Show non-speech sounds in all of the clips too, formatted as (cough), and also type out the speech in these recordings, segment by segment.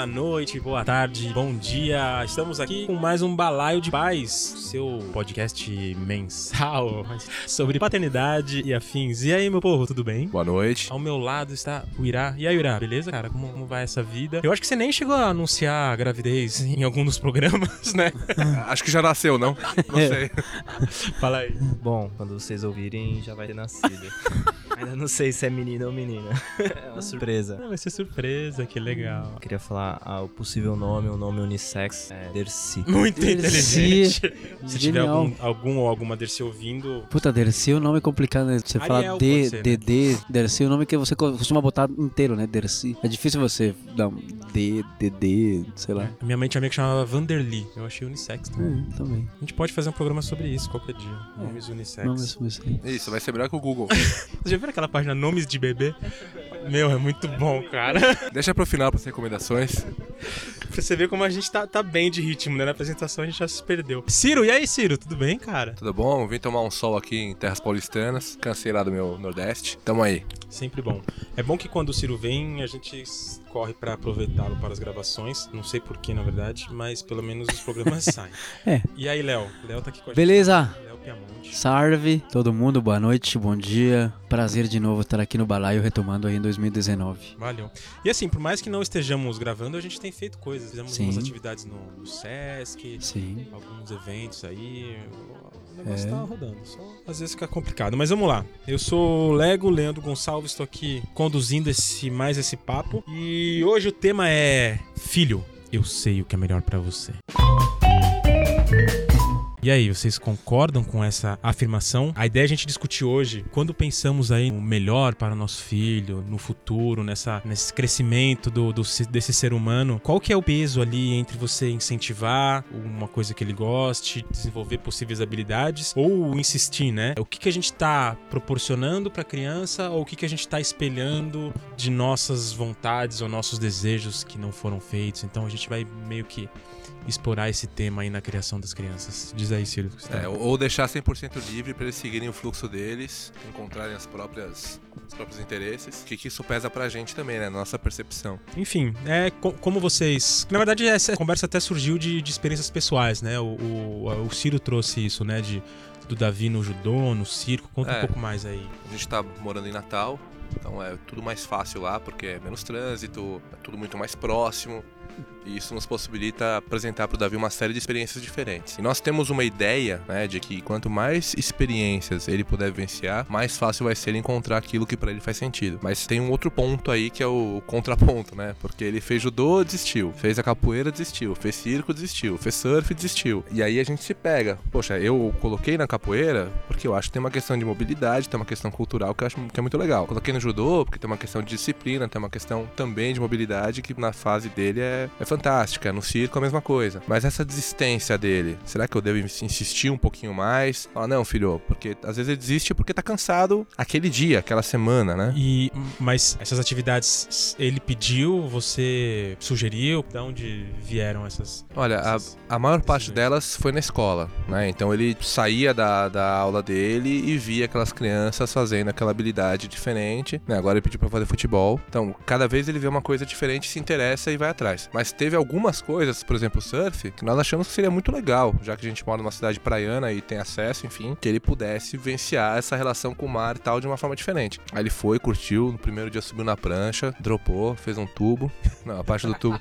boa noite, boa tarde, bom dia. Estamos aqui com mais um Balaio de Paz, seu podcast mensal (laughs) sobre paternidade e afins. E aí, meu povo, tudo bem? Boa noite. Ao meu lado está o Irá. E aí, Irá, beleza, cara? Como, como vai essa vida? Eu acho que você nem chegou a anunciar a gravidez (laughs) em algum dos programas, né? (laughs) Acho que já nasceu, não? Não sei. Fala aí. Bom, quando vocês ouvirem, já vai ter nascido. Ainda não sei se é menino ou menina. É uma surpresa. Ah, vai ser surpresa, que legal. Eu queria falar ah, o possível nome, o nome unissex é Dercy. Muito Dercy. inteligente. (laughs) Se tiver algum, algum ou alguma Dercy ouvindo, Puta, Dercy, o nome é complicado, né? Você Ariel fala D, ser, né? DD, Dercy, o nome que você co- costuma botar inteiro, né? Dercy. É difícil você dar um D, DD, sei lá. minha mãe tinha amiga que chamava Vanderly. Eu achei unissex também. É, também. A gente pode fazer um programa sobre isso qualquer dia. Nomes unissex. Não, mas aí. Isso, vai ser melhor que o Google. (laughs) Viu aquela página Nomes de Bebê? Meu, é muito bom, cara. (laughs) Deixa pro final pras recomendações. pra você ver como a gente tá, tá bem de ritmo, né? Na apresentação a gente já se perdeu. Ciro, e aí, Ciro? Tudo bem, cara? Tudo bom? Vim tomar um sol aqui em terras paulistanas. Cansei lá do meu Nordeste. Tamo aí. Sempre bom. É bom que quando o Ciro vem, a gente corre pra aproveitá-lo para as gravações. Não sei porquê, na verdade, mas pelo menos os programas (laughs) saem. É. E aí, Léo? Léo tá aqui com a Beleza? gente. Léo Salve, todo mundo, boa noite, bom dia. Prazer de novo estar aqui no Balaio, retomando aí em 2019. Valeu. E assim, por mais que não estejamos gravando, a gente tem feito coisas. Fizemos Sim. umas atividades no, no Sesc, Sim. alguns eventos aí. O negócio É. tá rodando. Só às vezes fica complicado. Mas vamos lá. Eu sou o Lego, Leandro Gonçalves, estou aqui conduzindo esse mais esse papo. E hoje o tema é Filho, eu sei o que é melhor pra você. E aí, vocês concordam com essa afirmação? A ideia é a gente discutir hoje, quando pensamos aí no melhor para o nosso filho, no futuro, nessa, nesse crescimento do, do se- desse ser humano, qual que é o peso ali entre você incentivar uma coisa que ele goste, desenvolver possíveis habilidades, ou insistir, né? O que, que a gente está proporcionando para a criança, ou o que, que a gente está espelhando de nossas vontades ou nossos desejos que não foram feitos. Então a gente vai meio que explorar esse tema aí na criação das crianças. Diz aí, Ciro. o tá É, ou deixar 100% livre pra eles seguirem o fluxo deles, encontrarem as próprias, os próprios interesses. Que, que isso pesa pra gente também, né? Nossa percepção. Enfim, é co- como vocês. Na verdade, essa conversa até surgiu de, de experiências pessoais, né? O, o, o Ciro trouxe isso, né? De, do Davi no judô, no circo. Conta um É. pouco mais aí. A gente tá morando em Natal, então é tudo mais fácil lá, porque é menos trânsito, é tudo muito mais próximo. E isso nos possibilita apresentar para o Davi uma série de experiências diferentes. E nós temos uma ideia, né, de que quanto mais experiências ele puder vivenciar, mais fácil vai ser encontrar aquilo que para ele faz sentido. Mas tem um outro ponto aí que é o contraponto, né? Porque ele fez judô, desistiu. Fez a capoeira, desistiu. Fez circo, desistiu. Fez surf, desistiu. E aí a gente se pega. Poxa, eu coloquei na capoeira porque eu acho que tem uma questão de mobilidade, tem uma questão cultural que eu acho que é muito legal. Coloquei no judô porque tem uma questão de disciplina, tem uma questão também de mobilidade que na fase dele é, é fantástica. No circo a mesma coisa. Mas essa desistência dele, será que eu devo ins- insistir um pouquinho mais? Falar, não, filho, porque às vezes ele desiste porque tá cansado aquele dia, aquela semana, né? E, mas essas atividades ele pediu, você sugeriu? De onde vieram essas. Olha, a, essas- a maior parte delas foi na escola, né? Então ele saía da, da aula dele e via aquelas crianças fazendo aquela habilidade diferente, né? Agora ele pediu pra fazer futebol. Então, cada vez ele vê uma coisa diferente, se interessa e vai atrás. Mas teve algumas coisas, por exemplo, o surf, que nós achamos que seria muito legal, já que a gente mora numa cidade praiana e tem acesso, enfim, que ele pudesse vivenciar essa relação com o mar e tal de uma forma diferente. Aí ele foi, curtiu, no primeiro dia subiu na prancha, dropou, fez um tubo. (laughs) Não, a parte do tubo.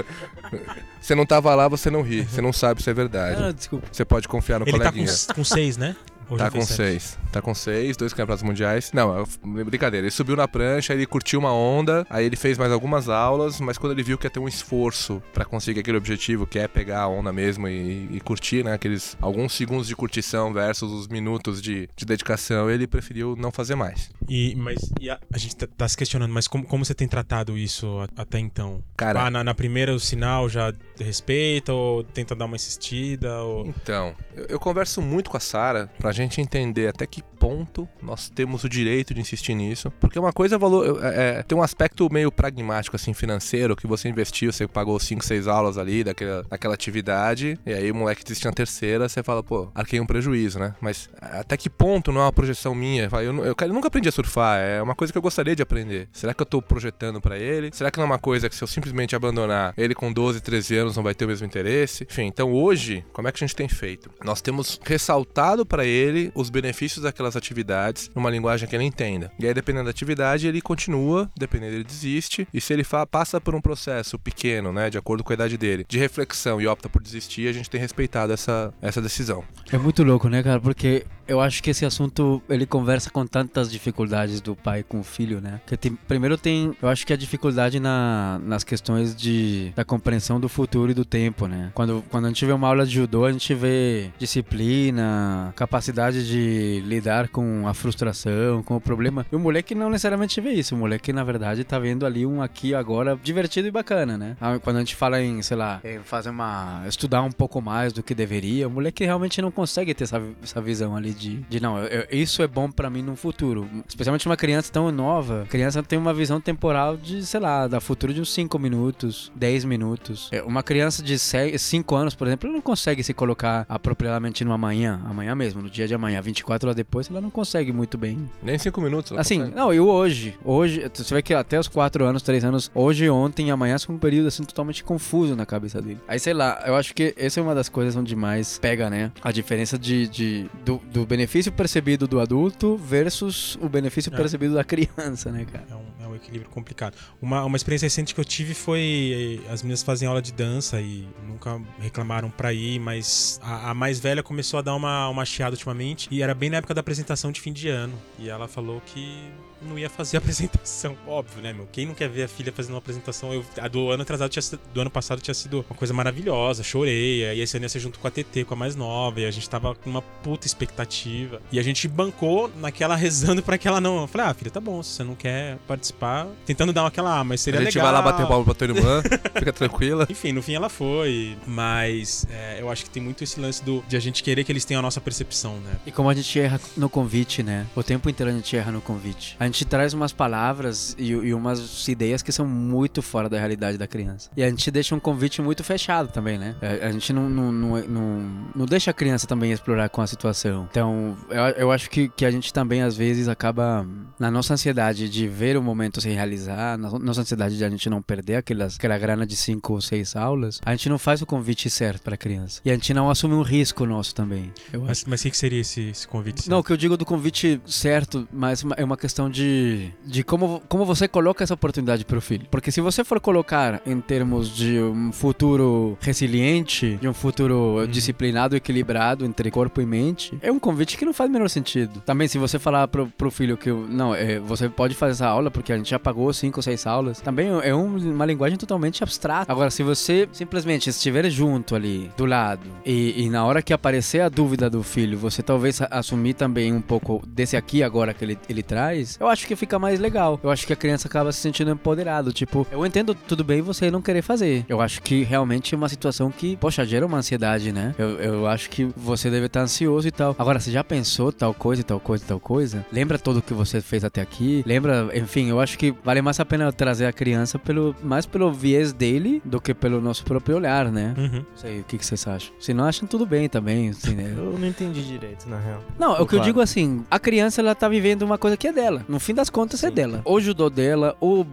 (laughs) você não tava lá, você não ri. Você não sabe se é verdade. Ah, desculpa. Você pode confiar no Ele tá com, coleguinha. com seis, né? Ou Tá com seis. Tá com seis, dois campeonatos mundiais. Não, é brincadeira. Ele subiu na prancha, ele curtiu uma onda, aí ele fez mais algumas aulas, mas quando ele viu que ia ter um esforço pra conseguir aquele objetivo, que é pegar a onda mesmo e, e curtir, né? Aqueles alguns segundos de curtição versus os minutos de, de dedicação, ele preferiu não fazer mais. E, mas e a, a gente tá, tá se questionando, mas como, como você tem tratado isso a- até então? Cara, Ah, na, na primeira o sinal já respeita ou tenta dar uma insistida? Ou... Então, eu, eu converso muito com a Sara pra gente entender até que ponto nós temos o direito de insistir nisso. Porque uma coisa é valor. É, é, tem um aspecto meio pragmático, assim, financeiro, que você investiu, você pagou 5, 6 aulas ali daquela, daquela atividade, e aí o moleque desiste na terceira, você fala, pô, arquei um prejuízo, né? Mas até que ponto não é uma projeção minha? Eu, eu, eu, eu nunca aprendi a surfar, é uma coisa que eu gostaria de aprender. Será que eu tô projetando para ele? Será que não é uma coisa que se eu simplesmente abandonar ele com 12, 13 anos não vai ter o mesmo interesse? Enfim, então hoje, como é que a gente tem feito? Nós temos ressaltado para ele os benefícios daquelas atividades numa linguagem que ele entenda. E aí, dependendo da atividade, ele continua, dependendo, ele desiste. E se ele passa por um processo pequeno, né, de acordo com a idade dele, de reflexão e opta por desistir, a gente tem respeitado essa, essa decisão. É muito louco, né, cara? Porque eu acho que esse assunto ele conversa com tantas dificuldades do pai com o filho, né? Que tem, primeiro tem, eu acho que a dificuldade na, nas questões de da compreensão do futuro e do tempo, né? Quando, quando a gente vê uma aula de judô, a gente vê disciplina, capacidade de lidar com a frustração, com o problema. E o moleque não necessariamente vê isso. O moleque, na verdade, tá vendo ali um aqui agora divertido e bacana, né? Ah, quando a gente fala em, sei lá, em fazer uma. estudar um pouco mais do que deveria, o moleque realmente não consegue ter essa, essa visão ali de, de não, eu, isso é bom para mim no futuro. Especialmente uma criança tão nova. Criança tem uma visão temporal de, sei lá, da futuro de uns 5 minutos, 10 minutos. É, uma criança de 5 anos, por exemplo, não consegue se colocar apropriadamente no amanhã, amanhã mesmo, no dia de amanhã, 24 horas depois, ela não consegue muito bem. Nem 5 minutos. Assim, consegue. não, e hoje, hoje, você vê que até os 4 anos, 3 anos, hoje, ontem e amanhã são um período assim totalmente confuso na cabeça dele. Aí, sei lá, eu acho que essa é uma das coisas onde mais pega, né? A diferença de, de do, do benefício percebido do adulto versus o benefício é. percebido da criança, né, cara? É um, é um equilíbrio complicado. Uma, uma experiência recente que eu tive foi as meninas fazem aula de dança e nunca reclamaram pra ir, mas a, a, mais velha começou a dar uma, uma chiada ultimamente e era bem na época da apresentação de fim de ano. E ela falou que não ia fazer a (laughs) apresentação. Óbvio, né, meu? Quem não quer ver a filha fazendo uma apresentação? Eu, a do ano atrasado, tinha, do ano passado tinha sido uma coisa maravilhosa, chorei. E esse ano ia ser junto com a TT, com a mais nova. E a gente tava com uma puta expectativa. E a gente bancou naquela rezando para que ela não. Eu falei, ah, filha, tá bom, se você não quer participar, tentando dar aquela, ah, mas seria legal. A gente legal. vai lá bater bola pra tua irmã, (laughs) fica tranquila. Enfim, no fim ela foi. Mas é, eu acho que tem muito esse lance do, de a gente querer que eles tenham a nossa percepção, né? E como a gente erra no convite, né? O tempo inteiro a gente erra no convite. A gente traz umas palavras e, e, umas ideias que são muito fora da realidade da criança. E a gente deixa um convite muito fechado também, né? A, é, a gente não, não, não, não, não deixa a criança também explorar com a situação. Então, eu, eu acho que, que a gente também, às vezes, acaba, na nossa ansiedade de ver o momento se realizar, na nossa ansiedade de a gente não perder aquelas, aquela grana de cinco ou seis aulas, a gente não faz o convite certo para a criança. E a gente não assume um risco nosso também. mas o que, que seria esse, esse convite certo? Não, o que eu digo do convite certo, mas é uma questão de de como, como você coloca essa oportunidade para o filho. Porque se você for colocar em termos de um futuro resiliente, de um futuro hum. disciplinado, equilibrado entre corpo e mente, é um convite que não faz o menor sentido. Também se você falar pro, pro filho que não, é, você pode fazer essa aula porque a gente já pagou cinco ou seis aulas, também é um, uma linguagem totalmente abstrata. Agora, se você simplesmente estiver junto ali, do lado, e, e na hora que aparecer a dúvida do filho, você talvez assumir também um pouco desse aqui agora que ele, ele traz, eu acho que fica mais legal. Eu acho que a criança acaba se sentindo empoderado. Tipo, eu entendo tudo bem você não querer fazer. Eu acho que realmente é uma situação que, poxa, gera uma ansiedade, né? Eu, eu acho que você deve estar ansioso e tal. Agora, você já pensou tal coisa, tal coisa, tal coisa? Lembra tudo que você fez até aqui? Lembra, enfim, eu acho que vale mais a pena trazer a criança pelo mais pelo viés dele do que pelo nosso próprio olhar, né? Uhum. Não sei, o que, que vocês acham? Se não acham, tudo bem também. Assim, né? eu não entendi direito, na real. Não, o que claro. eu digo assim, a criança ela tá vivendo uma coisa que é dela. No fim das contas, é Sim. é dela. O judô dela, o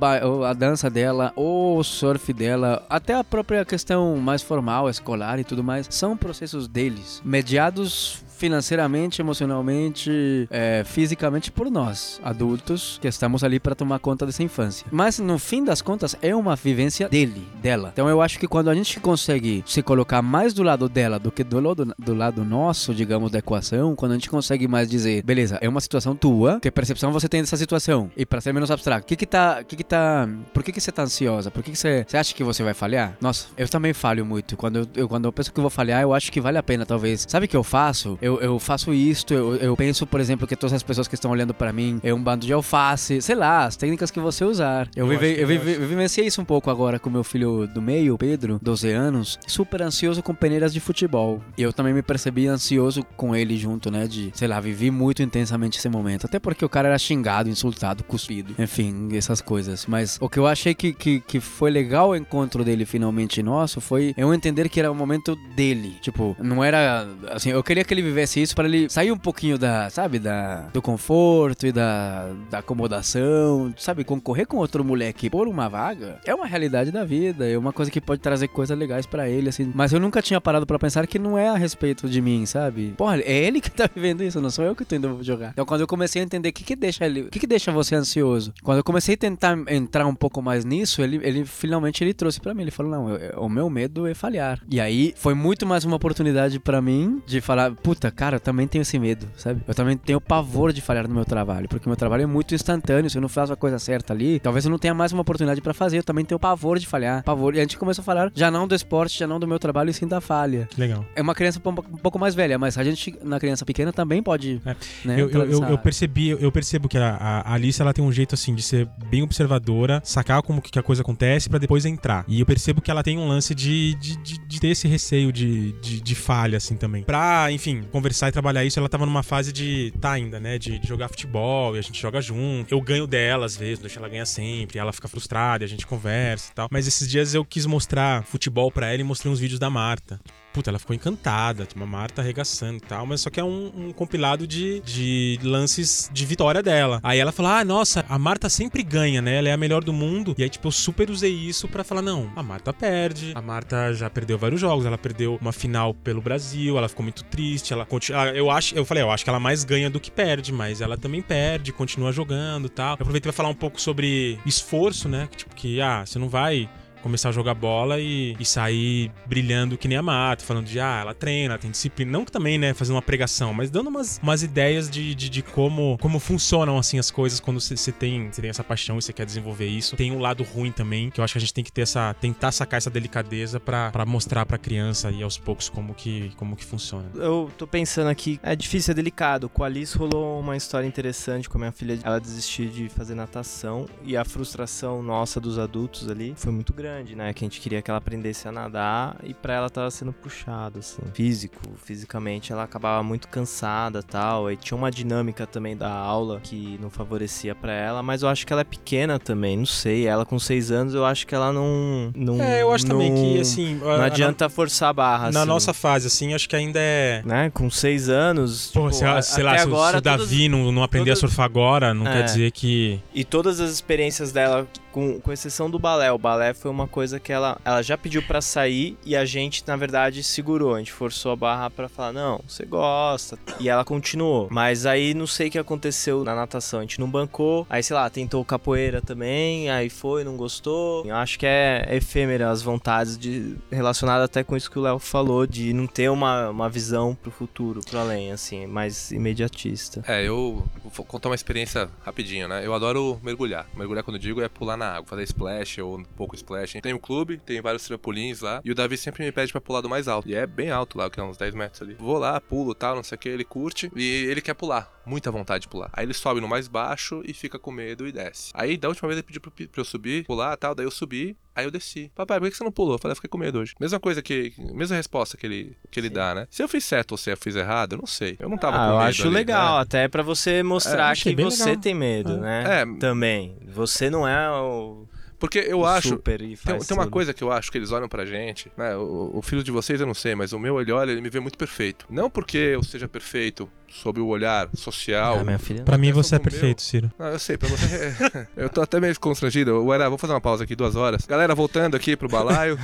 a dança dela, o surf dela, até a própria questão mais formal, escolar e tudo mais, são processos deles, mediados financeiramente, emocionalmente, é, fisicamente por nós, adultos, que estamos ali para tomar conta dessa infância. Mas no fim das contas é uma vivência dele, dela. Então eu acho que quando a gente consegue se colocar mais do lado dela do que do lado, do lado nosso, digamos, da equação, quando a gente consegue mais dizer, beleza, é uma situação tua, que percepção você tem dessa situação? E para ser menos abstrato, o que que tá, que que tá, por que que você tá ansiosa? Por que que você, você acha que você vai falhar? Nossa, eu também falho muito. Quando eu, eu quando eu penso que eu vou falhar, eu acho que vale a pena, talvez. Sabe o que eu faço? eu, eu faço isto, eu, eu penso, por exemplo, que todas as pessoas que estão olhando pra mim é um bando de alface, sei lá, as técnicas que você usar. Eu, Eu vive, acho eu, eu vive, eu vivenciei isso um pouco agora com meu filho do meio, Pedro, 12 anos, super ansioso com peneiras de futebol. E eu também me percebi ansioso com ele junto, né, de, sei lá, vivi muito intensamente esse momento. Até porque o cara era xingado, insultado, cuspido, enfim, essas coisas. Mas o que eu achei que, que, que foi legal o encontro dele finalmente nosso foi eu entender que era o momento dele. Tipo, não era, assim, eu queria que ele vivesse isso para ele sair um pouquinho da, sabe, da, do conforto e da, da acomodação, sabe, concorrer com outro moleque por uma vaga é uma realidade da vida, é uma coisa que pode trazer coisas legais pra ele, assim. Mas eu nunca tinha parado pra pensar que não é a respeito de mim, sabe? Porra, é ele que tá (laughs) vivendo isso, não sou eu que tô indo jogar. Então quando eu comecei a entender o que que deixa ele, o que que deixa você ansioso, quando eu comecei a tentar entrar um pouco mais nisso, ele, ele finalmente ele trouxe pra mim, ele falou, não, eu- o meu medo é falhar. E aí foi muito mais uma oportunidade pra mim de falar, puta, cara, eu também tenho esse medo, sabe? Eu também tenho pavor de falhar no meu trabalho, porque o meu trabalho é muito instantâneo, se eu não faço a coisa certa ali, talvez eu não tenha mais uma oportunidade pra fazer, eu também tenho pavor de falhar, pavor. E a gente começou a falar já não do esporte, já não do meu trabalho, e sim da falha. Que legal. É uma criança um pouco- mais velha, mas a gente, na criança pequena, também pode. É. Né, Eu, eu, eu, percebi, eu percebo que a, a Alice ela tem um jeito assim de ser bem observadora, sacar como que a coisa acontece pra depois entrar. E eu percebo que ela tem um lance de, de, de, de ter esse receio de, de, de falha, assim, também. Pra, enfim, conversar e trabalhar isso, ela tava numa fase de. tá ainda, né? De, de jogar futebol e a gente joga junto. Eu ganho dela às vezes, deixo ela ganhar sempre, ela fica frustrada, e a gente conversa e tal. Mas esses dias eu quis mostrar futebol pra ela e mostrei uns vídeos da Marta. Puta, ela ficou encantada, tipo, a Marta arregaçando e tal, mas só que é um, um compilado de, de lances de vitória dela. Aí ela falou: Ah, nossa, a Marta sempre ganha, né? Ela é a melhor do mundo. E aí, tipo, eu super usei isso pra falar: Não, a Marta perde. A Marta já perdeu vários jogos. Ela perdeu uma final pelo Brasil, ela ficou muito triste. Ela continua. ela- Eu acho, eu falei, eu acho que ela mais ganha do que perde, mas ela também perde, continua jogando e tal. Eu aproveitei pra falar um pouco sobre esforço, né? Tipo, que, ah, você não vai começar a jogar bola e, e sair brilhando que nem a Marta, falando de, ah, ela treina, tem disciplina. Não que também, né, fazendo uma pregação, mas dando umas, umas ideias de, de, de como, como funcionam, assim, as coisas quando você tem, tem essa paixão e você quer desenvolver isso. Tem um lado ruim também, que eu acho que a gente tem que ter essa, tentar sacar essa delicadeza pra mostrar pra criança aí aos poucos como que, como que funciona. Eu tô pensando aqui, é difícil, é delicado. Com a Alice rolou uma história interessante com a minha filha. Ela desistiu de fazer natação e a frustração nossa dos adultos ali foi muito grande, né? Que a gente queria que ela aprendesse a nadar e pra ela tava sendo puxado, assim. Físico, fisicamente, ela acabava muito cansada tal. E tinha uma dinâmica também da aula que não favorecia pra ela, mas eu acho que ela é pequena também, não sei. Ela com seis anos, eu acho que ela não. não É, eu acho também que, não- assim... Não adianta forçar a barra, Na assim nossa fase, assim, acho que ainda é... né? Com seis anos. Pô, tipo, sei, lá, a- sei lá, se, o- agora, se o Davi não, não aprender todas- a surfar agora, não É. quer dizer que... E todas as experiências dela, com, com exceção do balé, o balé foi uma coisa que ela, ela já pediu pra sair e a gente, na verdade, segurou. A gente forçou a barra pra falar, não, você gosta. E ela continuou. Mas aí não sei o que aconteceu na natação. A gente não bancou. Aí, sei lá, tentou capoeira também. Aí foi, não gostou. Eu acho que é efêmera as vontades de relacionada até com isso que o Léo falou, de não ter uma, uma visão pro futuro, pro além, assim, mais imediatista. É, eu vou contar uma experiência rapidinho, né? Eu adoro mergulhar. Mergulhar, quando eu digo, é pular na água, fazer splash ou um pouco splash. Tem um clube, tem vários trampolins lá. E o Davi sempre me pede pra pular do mais alto. E é bem alto lá, que é uns 10 metros ali. Vou lá, pulo tal, não sei o que, ele curte. E ele quer pular. Muita vontade de pular. Aí ele sobe no mais baixo e fica com medo e desce. Aí da última vez ele pediu pra pra eu subir, pular tal. Daí eu subi. Aí eu desci. Papai, por que você não pulou? Eu falei, eu fiquei com medo hoje. Mesma coisa que. Mesma resposta que ele, que ele dá, né? Se eu fiz certo ou se eu fiz errado, eu não sei. Eu não tava ah, com eu medo. acho ali, legal, né? até pra você É, mostrar achei que você legal. tem medo, É. né? É. Também. Você não é o, Porque eu acho. super e Tem, tem uma coisa que eu acho que eles olham pra gente, né? O, o filho de vocês eu não sei, mas o meu ele olha, ele me vê muito perfeito. Não porque eu seja perfeito sob o olhar social. Ah, minha filha. Pra mim você é do meu. perfeito, Ciro. Não, eu sei, pra você. (laughs) eu tô até meio constrangido. Ué, vou fazer uma pausa aqui, duas horas. Galera, voltando aqui pro balaio.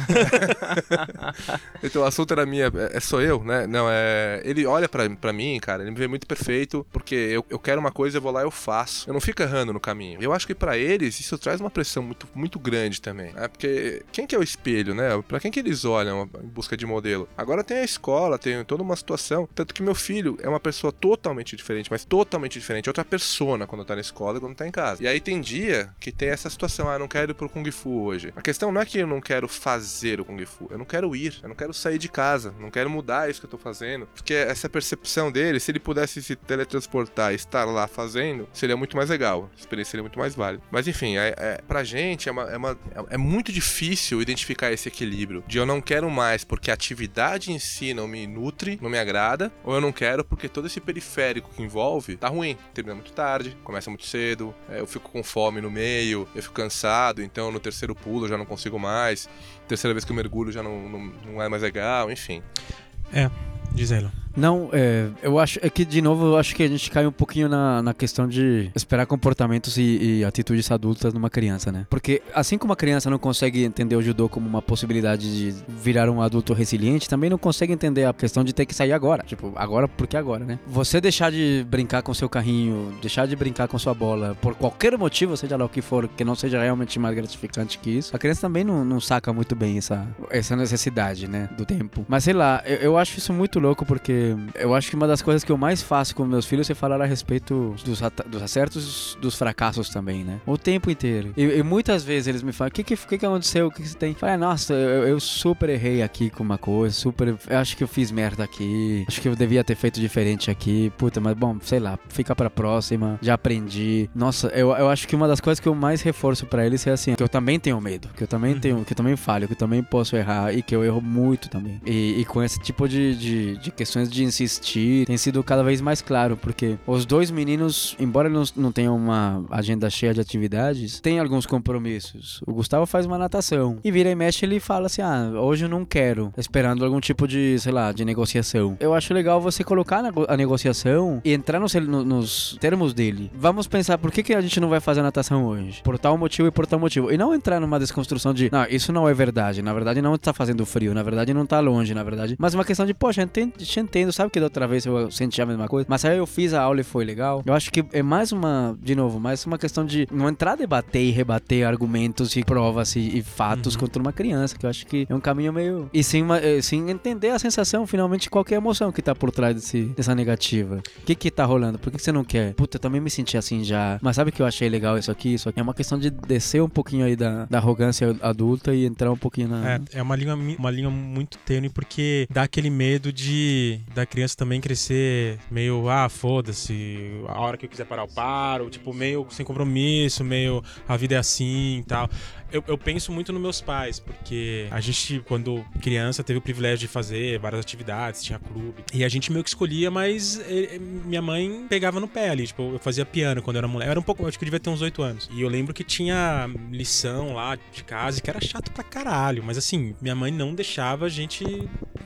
(laughs) então o assunto era minha. É, sou eu, né? Não, é. Ele olha pra, pra mim, cara, ele me vê muito perfeito, porque eu, eu quero uma coisa, eu vou lá e eu faço. Eu não fico errando no caminho. Eu acho que pra eles isso traz uma pressão muito, muito grande também. Né? Porque quem que é o espelho, né? Pra quem que eles olham em busca de modelo? Agora tem a escola, tem toda uma situação. Tanto que meu filho é uma pessoa totalmente diferente, mas totalmente diferente. Outra persona quando tá na escola e quando tá em casa. E aí tem dia que tem essa situação, ah, não quero ir pro Kung Fu hoje. A questão não é que eu não quero fazer o Kung Fu, eu não quero ir, eu não quero sair de casa, não quero mudar isso que eu tô fazendo. Porque essa percepção dele, se ele pudesse se teletransportar e estar lá fazendo, seria muito mais legal. A experiência seria muito mais válida. Mas enfim, é, é, pra gente é, uma, é, uma, é muito difícil identificar esse equilíbrio de eu não quero mais porque a atividade em si não me nutre, não me agrada, ou eu não quero porque todo esse periférico que envolve tá ruim. Termina muito tarde, começa muito cedo, é, eu fico com fome no meio, eu fico cansado, então no terceiro pulo eu já não consigo mais, terceira vez que eu mergulho já não, não, não é mais legal, enfim. É, diz ela. Não, é, eu acho é que de novo eu acho que a gente cai um pouquinho na, na questão de esperar comportamentos e, e, atitudes adultas numa criança, né? Porque assim como a criança não consegue entender o judô como uma possibilidade de virar um adulto resiliente, também não consegue entender a questão de ter que sair agora. Tipo, agora porque agora, né? Você deixar de brincar com seu carrinho, deixar de brincar com sua bola, por qualquer motivo, seja lá o que for, que não seja realmente mais gratificante que isso, a criança também não, não saca muito bem essa, essa necessidade, né? Do tempo. Mas sei lá, eu, eu acho isso muito louco porque eu acho que uma das coisas que eu mais faço com meus filhos é falar a respeito dos, dos acertos dos fracassos também, né? O tempo inteiro. E, e muitas vezes eles me falam: o que, que, que, que aconteceu? O que, que você tem? Eu falo, nossa, eu, eu, super errei aqui com uma coisa, super. Eu acho que eu fiz merda aqui, acho que eu devia ter feito diferente aqui. Puta, mas bom, sei lá, fica pra próxima, já aprendi. Nossa, eu, eu acho que uma das coisas que eu mais reforço para eles é assim: que eu também tenho medo, que eu também uhum. tenho, que eu também falho, que eu também posso errar e que eu erro muito também. E, e com esse tipo de, de, de questões de insistir tem sido cada vez mais claro, porque os dois meninos, embora não, não tenham uma agenda cheia de atividades, têm alguns compromissos. O Gustavo faz uma natação e vira e mexe ele fala assim: ah, hoje eu não quero, esperando algum tipo de, sei lá, de negociação. Eu acho legal você colocar a negociação e entrar nos, nos termos dele. Vamos pensar por que, que a gente não vai fazer a natação hoje? Por tal motivo e por tal motivo. E não entrar numa desconstrução de, não, isso não é verdade. Na verdade, não está fazendo frio. Na verdade, não está longe. Na verdade, mas uma questão de, poxa, eu entendo, eu sabe que da outra vez eu senti a mesma coisa, mas aí eu fiz a aula e foi legal. Eu acho que é mais uma, de novo, mais uma questão de não entrar a debater e rebater argumentos e provas e, e fatos uhum. contra uma criança, que eu acho que é um caminho meio. E sim, uma, eh, sim entender a sensação, finalmente, qualquer emoção que tá por trás desse, dessa negativa. O que que tá rolando? Por que, que você não quer? Puta, eu também me senti assim já. Mas sabe que eu achei legal isso aqui? Isso aqui é uma questão de descer um pouquinho aí da, da arrogância adulta e entrar um pouquinho na. É, é uma linha, uma linha muito tênue, porque dá aquele medo de da criança também crescer meio, ah, foda-se, a hora que eu quiser parar eu paro, tipo, meio sem compromisso, meio a vida é assim e tal eu, eu, penso muito nos meus pais, porque a gente, quando criança, teve o privilégio de fazer várias atividades, tinha clube. E a gente meio que escolhia, mas ele, minha mãe pegava no pé ali. Tipo, eu fazia piano quando eu era moleque. Eu era um pouco, acho que eu devia ter uns 8 anos. E eu lembro que tinha lição lá de casa, que era chato pra caralho. Mas assim, minha mãe não deixava a gente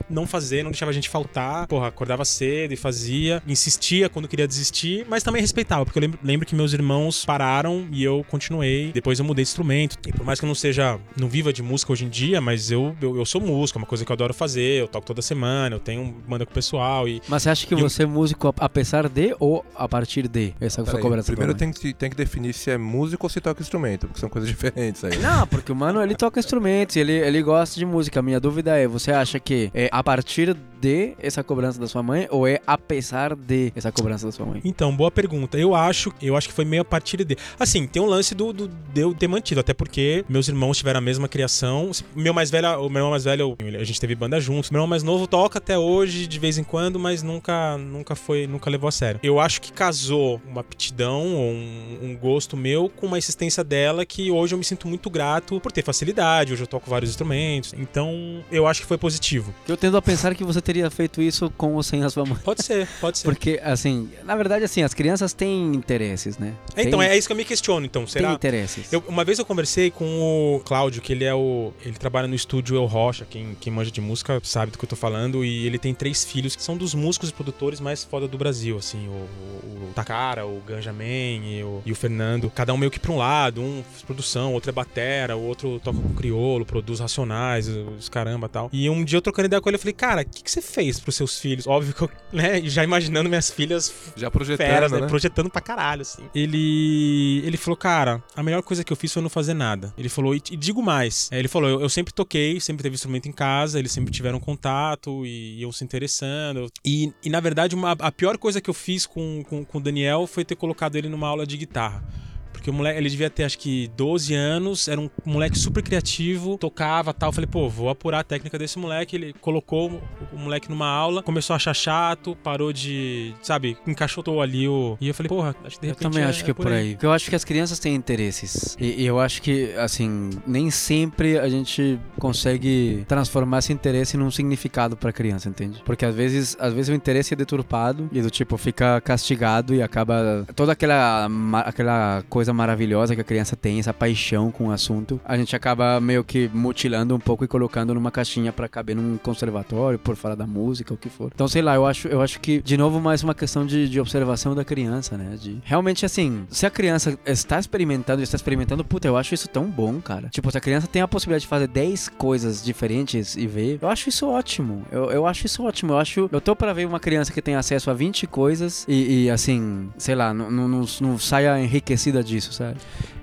não fazer, não deixava a gente faltar. Porra, acordava cedo e fazia. Insistia quando queria desistir, mas também respeitava, porque eu lembro, lembro que meus irmãos pararam e eu continuei. Depois eu mudei de instrumento. E por mais que eu não seja, não viva de música hoje em dia, mas eu, eu, eu sou músico, é uma coisa que eu adoro fazer, eu toco toda semana, eu tenho banda com o pessoal e... Mas você acha que você é músico apesar de ou a partir de essa sua cobrança? Primeiro tem que, tem que definir se é músico ou se toca instrumento, porque são coisas (laughs) diferentes aí. Não, porque o mano, ele toca instrumentos, ele, ele gosta de música. A minha dúvida é, você acha que é a partir de essa cobrança da sua mãe ou é apesar de essa cobrança da sua mãe? Então, boa pergunta. Eu acho, eu acho que foi meio a partir de. Assim, tem um lance do, do de eu ter mantido, até porque meus irmãos tiveram a mesma criação. Meu mais velho, o meu irmão mais velho, a gente teve banda juntos. Meu irmão mais novo toca até hoje, de vez em quando, mas nunca, nunca foi, nunca levou a sério. Eu acho que casou uma aptidão ou um, um, gosto meu com uma existência dela que hoje eu me sinto muito grato por ter facilidade. Hoje eu toco vários instrumentos. Então, eu acho que foi positivo. Eu tendo a pensar que você teria feito isso com ou sem a sua mãe. Pode ser, pode (laughs) ser. Porque, assim, na verdade, assim, as crianças têm interesses, né? É, então, é isso que eu me questiono, então. Será? Tem interesses. Eu, uma vez eu conversei com o Cláudio, que ele é o. Ele trabalha no estúdio El Rocha, quem, quem manja de música sabe do que eu tô falando, e ele tem três filhos que são dos músicos e produtores mais foda do Brasil, assim, o, o, o Takara, o Ganja Man e o, e o Fernando. Cada um meio que pra um lado, um faz produção, outro é batera, o outro toca com criolo, produz racionais, os caramba tal. E um dia eu trocando ideia com ele, eu falei, cara, o que, que você fez pros seus filhos? Óbvio que eu, (laughs) né, já imaginando minhas filhas Já projetando, feras, né? né? Projetando pra caralho, assim. Ele. Ele falou, cara, a melhor coisa que eu fiz foi não fazer nada. Ele falou, e, e digo mais. É, ele falou, eu, eu sempre toquei, sempre teve instrumento em casa, eles sempre tiveram contato e iam se interessando. E, e na verdade, uma, a pior coisa que eu fiz com, com, com o Daniel foi ter colocado ele numa aula de guitarra. Porque o moleque, ele devia ter acho que 12 anos, era um moleque super criativo, tocava tal. Eu falei, pô, vou apurar a técnica desse moleque. Ele colocou o, moleque numa aula, começou a achar chato, parou de, sabe, encaixotou ali o. E eu falei, porra, acho que de Eu repente. também acho que é por aí. Porque eu acho que as crianças têm interesses. E, e eu acho que, assim, nem sempre a gente consegue transformar esse interesse num significado pra criança, entende? Porque às vezes, às vezes o interesse é deturpado e do tipo fica castigado e acaba toda aquela aquela coisa maravilhosa que a criança tem, essa paixão com o assunto, a gente acaba meio que mutilando um pouco e colocando numa caixinha pra caber num conservatório, por fora da música, o que for. Então, sei lá, eu acho, eu acho que de novo mais uma questão de, de observação da criança, né? De realmente assim, se a criança está experimentando, está experimentando, puta, eu acho isso tão bom, cara. Tipo, se a criança tem a possibilidade de fazer 10 coisas diferentes e ver, eu acho isso ótimo. Eu, eu acho isso ótimo. Eu acho, eu tô pra ver uma criança que tem acesso a 20 coisas e, e, assim, sei lá, não, não saia enriquecida disso, sabe?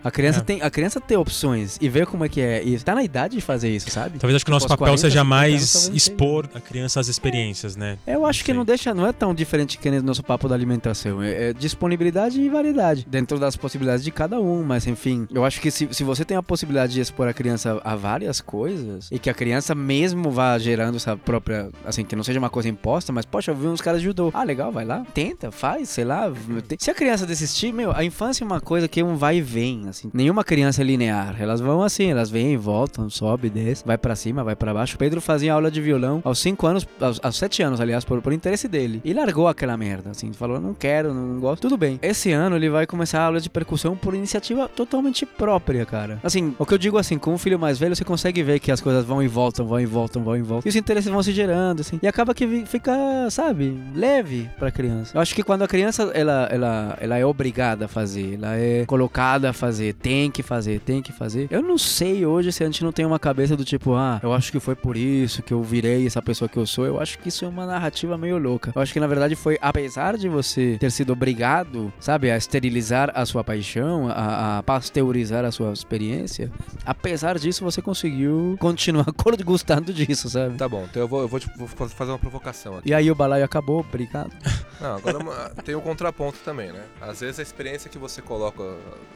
A criança É. tem, a criança tem opções e ver como é que é. E tá na idade de fazer isso, sabe? Talvez acho que o nosso Tipo, papel 40, seja 50 mais não expor a criança às experiências, né? Eu acho que sei. não deixa, não é tão diferente que no nosso papo da alimentação. É, é disponibilidade e variedade dentro das possibilidades de cada um. Mas enfim, eu acho que se, se você tem a possibilidade de expor a criança a várias coisas e que a criança mesmo vá gerando essa própria, assim, que não seja uma coisa imposta, mas poxa, eu vi uns caras de judô. Ah, legal, vai lá, tenta, faz, sei lá. Se a criança desistir, meu, a infância é uma coisa que um vai e vem, assim. Nenhuma criança é linear. Elas vão assim, elas vêm, voltam, sobe, desce, vai pra cima, vai pra baixo. O Pedro fazia aula de violão aos 5 anos, aos, aos 7 anos, aliás, por, por interesse dele. E largou aquela merda, assim, falou, não quero, não gosto. Tudo bem. Esse ano ele vai começar a aula de percussão por iniciativa totalmente própria, cara. Assim, o que eu digo assim, com um filho mais velho, você consegue ver que as coisas vão e voltam, vão e voltam, vão e voltam. E os interesses vão se gerando, assim. E acaba que fica, sabe, leve pra criança. Eu acho que quando a criança, ela, ela, ela é obrigada a fazer, ela é colocada a fazer, tem que fazer, tem que fazer. Eu não sei hoje se a gente não tem uma cabeça do tipo, ah, eu acho que foi por isso que eu virei essa pessoa que eu sou. Eu acho que isso é uma narrativa meio louca. Eu acho que na verdade foi, apesar de você ter sido obrigado, sabe, a esterilizar a sua paixão, a, a pasteurizar a sua experiência, apesar disso você conseguiu continuar (laughs) gostando disso, sabe? Tá bom, então eu vou, eu vou, te- vou fazer uma provocação aqui. E aí o balaio acabou, obrigado. Não, agora uma- tem o contraponto também, né? Às vezes a experiência que você coloca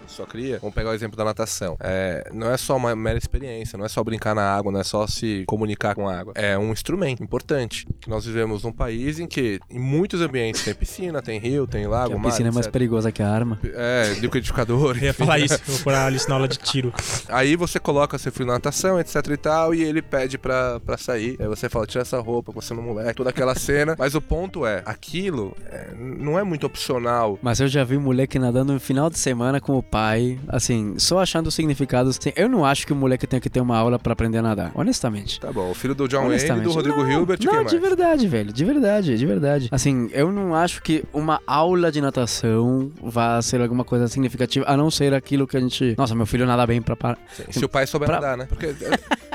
sua cria, vamos pegar o exemplo da natação, é, não é só uma mera experiência, não é só brincar na água, não é só se comunicar com a água. É um instrumento importante. Que nós vivemos num país em que em muitos ambientes tem piscina, tem rio, tem lago, Que a mar, piscina é mais etc. perigosa que a arma. É, liquidificador. Eu ia enfim. falar isso, eu vou pôr a Alice na aula de tiro. Aí você coloca seu filho na natação, etc e tal, e ele pede pra, pra sair. Aí você fala, tira essa roupa, você não é moleque, toda aquela cena. Mas o ponto é, aquilo é, não é muito opcional. Mas eu já vi moleque nadando no final de semana com o pai, assim, só achando o significado. Assim, eu não acho que o moleque tenha que ter uma aula pra aprender a nadar, honestamente. Tá bom, o filho do John Wayne, do Rodrigo não, Hilbert, Não, de verdade, velho. De verdade, de verdade. Assim, eu não acho que uma aula de natação vá ser alguma coisa significativa, a não ser aquilo que a gente. Nossa, meu filho nada bem pra. Sim, Se o pai souber Pra- nadar, né? Porque,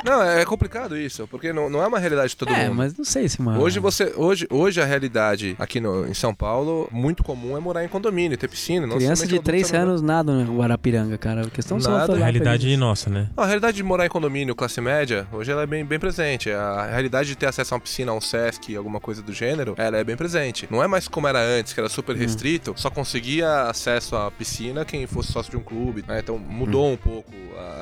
não, é complicado isso, porque não, não é uma realidade de todo é, mundo. mas não sei se uma. Hoje você, hoje, hoje a realidade aqui no, em São Paulo, muito comum é morar em condomínio, ter piscina. Não Criança de necessariamente 3 adulto, anos nada no Guarapiranga, cara. A questão Nada. fazer Realidade rapidinho. nossa, né? Não, a realidade de morar em condomínio, classe média, hoje ela é bem, bem presente. A realidade de ter acesso a uma piscina, a um Sesc, alguma coisa do gênero, ela é bem presente. Não é mais como era antes, que era super restrito, só conseguia acesso à piscina quem fosse sócio de um clube. né? Então mudou um pouco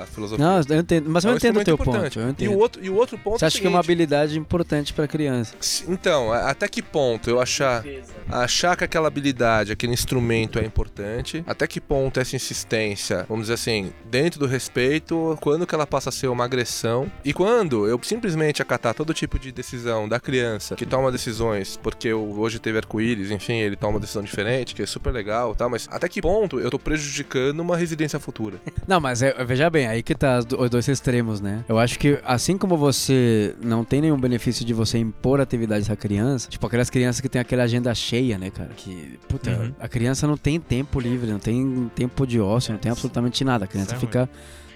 a filosofia. Não, eu entendo, mas eu É um entendo o teu importante. ponto. Eu E o outro, e o outro ponto Você é o acha que é uma habilidade importante pra criança? Então, a- até que ponto eu achar, achar que aquela habilidade, aquele instrumento é importante, até que ponto essa insistência, vamos dizer assim, dentro do respeito, quando que ela passa a ser uma agressão e quando eu simplesmente acatar todo tipo de decisão da criança que toma decisões, porque eu- hoje teve arco-íris, enfim, ele toma uma decisão diferente, que é super legal e tal, mas até que ponto eu tô prejudicando uma residência futura? (laughs) Não, mas é- veja bem, aí que tá os dois extremos, né? Eu acho que assim como você não tem nenhum benefício de você impor atividades à criança, tipo aquelas crianças que tem aquela agenda cheia, né, cara? Que, puta, Uhum. a criança não tem tempo livre, não tem tempo de ócio, não tem absolutamente nada. A criança é fica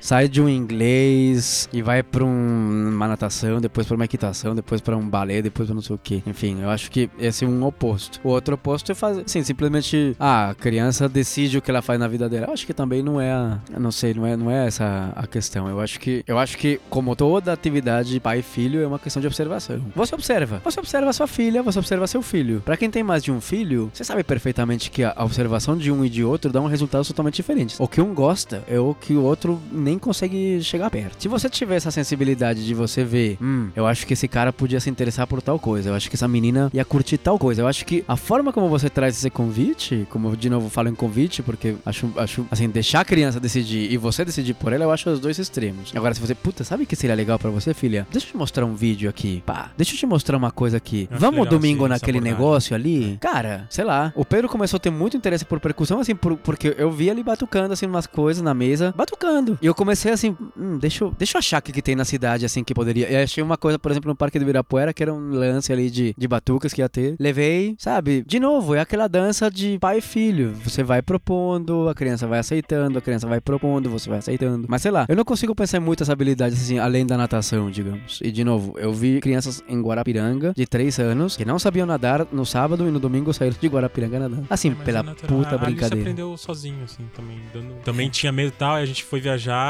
sai de um inglês e vai pra um- uma natação, depois pra uma equitação, depois pra um balé, depois pra não sei o que. Enfim, eu acho que esse é um oposto. O outro oposto é fazer, assim, simplesmente, ah, a criança decide o que ela faz na vida dela. Eu acho que também não é a, não sei, não é, não é essa a questão. Eu acho que, eu acho que como toda atividade pai e filho é uma questão de observação. Você observa, você observa sua filha, você observa seu filho. Pra quem tem mais de um filho, você sabe perfeitamente que a observação de um e de outro dá um resultado totalmente diferente. O que um gosta é o que o outro nem consegue chegar perto. Se você tiver essa sensibilidade de você ver, hum, eu acho que esse cara podia se interessar por tal coisa, eu acho que essa menina ia curtir tal coisa. Eu acho que a forma como você traz esse convite, como eu de novo falo em convite, porque acho, acho assim, deixar a criança decidir e você decidir por ela, eu acho os dois extremos. Agora, se você, puta, sabe o que seria legal pra você, filha? Deixa eu te mostrar um vídeo aqui. Pá, deixa eu te mostrar uma coisa aqui. Vamos domingo naquele negócio ali? Cara, sei lá. O Pedro começou a ter muito interesse por percussão, assim, por- porque eu vi ele batucando, assim, umas coisas na mesa, batucando. E eu comecei assim, hum, deixa, eu, deixa eu achar o que, que tem na cidade, assim, que poderia. E achei uma coisa, por exemplo, no Parque do Ibirapuera, que era um lance ali de, de batucas que ia ter. Levei, sabe? De novo, é aquela dança de pai e filho. Você vai propondo, a criança vai aceitando, a criança vai propondo, você vai aceitando. Mas sei lá, eu não consigo pensar muito essa habilidade, assim, além da natação, digamos. E de novo, eu vi crianças em Guarapiranga de 3 anos que não sabiam nadar no sábado e no domingo saíram de Guarapiranga nadando. Assim, pela é natural. puta A Alice brincadeira. aprendeu sozinho, assim, também. dando- Também tinha medo e tal, e a gente foi viajar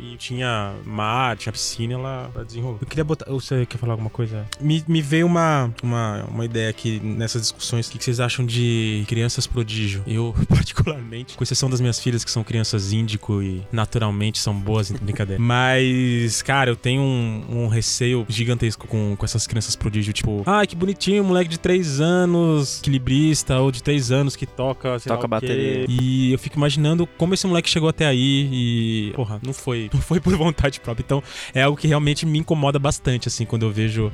e tinha mar, tinha piscina, ela, ela desenrolou. Eu queria botar. Você quer falar alguma coisa? Me, me veio uma, uma, uma ideia aqui nessas discussões. O que vocês acham de crianças prodígio? Eu, (laughs) particularmente, com exceção das minhas filhas, que são crianças índico e naturalmente são boas em (laughs) brincadeira. Mas, cara, eu tenho um, um receio gigantesco com, com essas crianças prodígio. Tipo, ah, que bonitinho, moleque de 3 anos, equilibrista, ou de 3 anos que toca, sei Toca lá o quê. bateria. E eu fico imaginando como esse moleque chegou até aí e, porra, não foi, (laughs) não foi por vontade própria. Então, é algo que realmente me incomoda bastante, assim, quando eu vejo